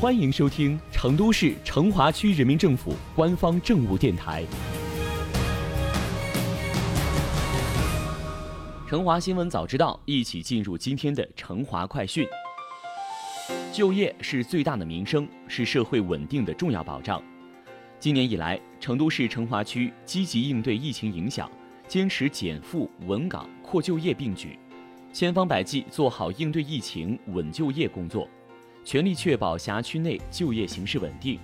欢迎收听成都市成华区人民政府官方政务电台。成华新闻早知道，一起进入今天的成华快讯。就业是最大的民生，是社会稳定的重要保障。今年以来，成都市成华区积极应对疫情影响，坚持减负、稳岗、扩就业并举，千方百计做好应对疫情、稳就业工作，全力确保辖区内就业形势稳定。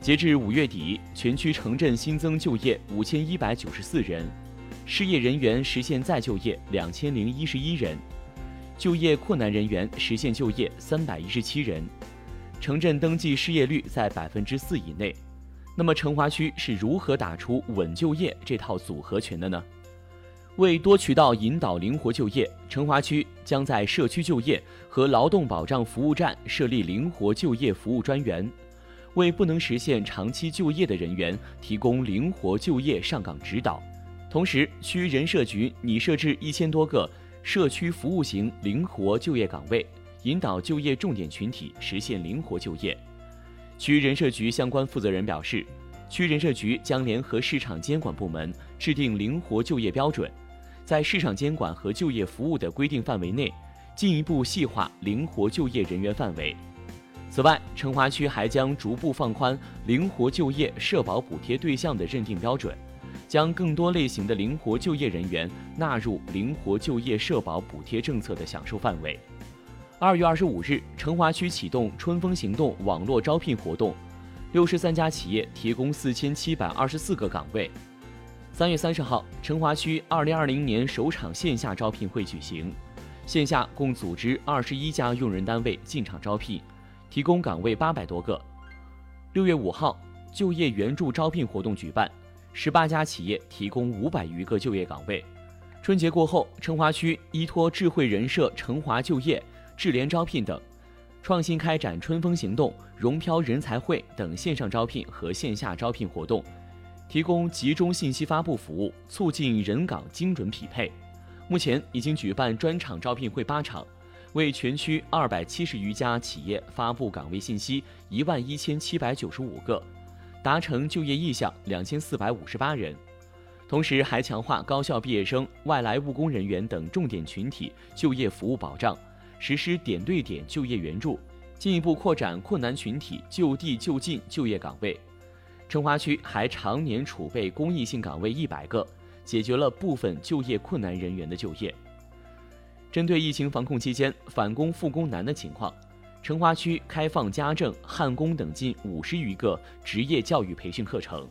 截至五月底，全区城镇新增就业五千一百九十四人。失业人员实现再就业两千零一十一人，就业困难人员实现就业三百一十七人，城镇登记失业率在百分之四以内。那么成华区是如何打出稳就业这套组合拳的呢？为多渠道引导灵活就业，成华区将在社区就业和劳动保障服务站设立灵活就业服务专员，为不能实现长期就业的人员提供灵活就业上岗指导。同时，区人社局拟设置一千多个社区服务型灵活就业岗位，引导就业重点群体实现灵活就业。区人社局相关负责人表示，区人社局将联合市场监管部门制定灵活就业标准，在市场监管和就业服务的规定范围内，进一步细化灵活就业人员范围。此外，成华区还将逐步放宽灵活就业社保补贴对象的认定标准。将更多类型的灵活就业人员纳入灵活就业社保补贴政策的享受范围。二月二十五日，成华区启动“春风行动”网络招聘活动，六十三家企业提供四千七百二十四个岗位。三月三十号，成华区二零二零年首场线下招聘会举行，线下共组织二十一家用人单位进场招聘，提供岗位八百多个。六月五号，就业援助招聘活动举办。十八家企业提供五百余个就业岗位。春节过后，成华区依托智慧人社、成华就业、智联招聘等，创新开展“春风行动”、“融漂人才会”等线上招聘和线下招聘活动，提供集中信息发布服务，促进人岗精准匹配。目前已经举办专场招聘会八场，为全区二百七十余家企业发布岗位信息一万一千七百九十五个。达成就业意向两千四百五十八人，同时还强化高校毕业生、外来务工人员等重点群体就业服务保障，实施点对点就业援助，进一步扩展困难群体就地就近就业岗位。成华区还常年储备公益性岗位一百个，解决了部分就业困难人员的就业。针对疫情防控期间返工复工难的情况。成华区开放家政、焊工等近五十余个职业教育培训课程，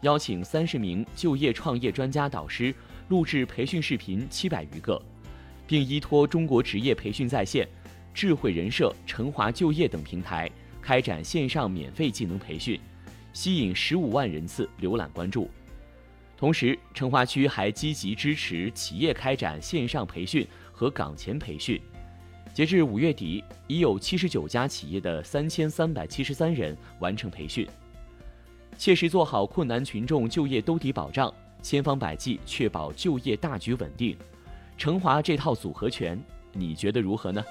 邀请三十名就业创业专家导师录制培训视频七百余个，并依托中国职业培训在线、智慧人社、成华就业等平台开展线上免费技能培训，吸引十五万人次浏览关注。同时，成华区还积极支持企业开展线上培训和岗前培训。截至五月底，已有七十九家企业的三千三百七十三人完成培训，切实做好困难群众就业兜底保障，千方百计确保就业大局稳定。成华这套组合拳，你觉得如何呢？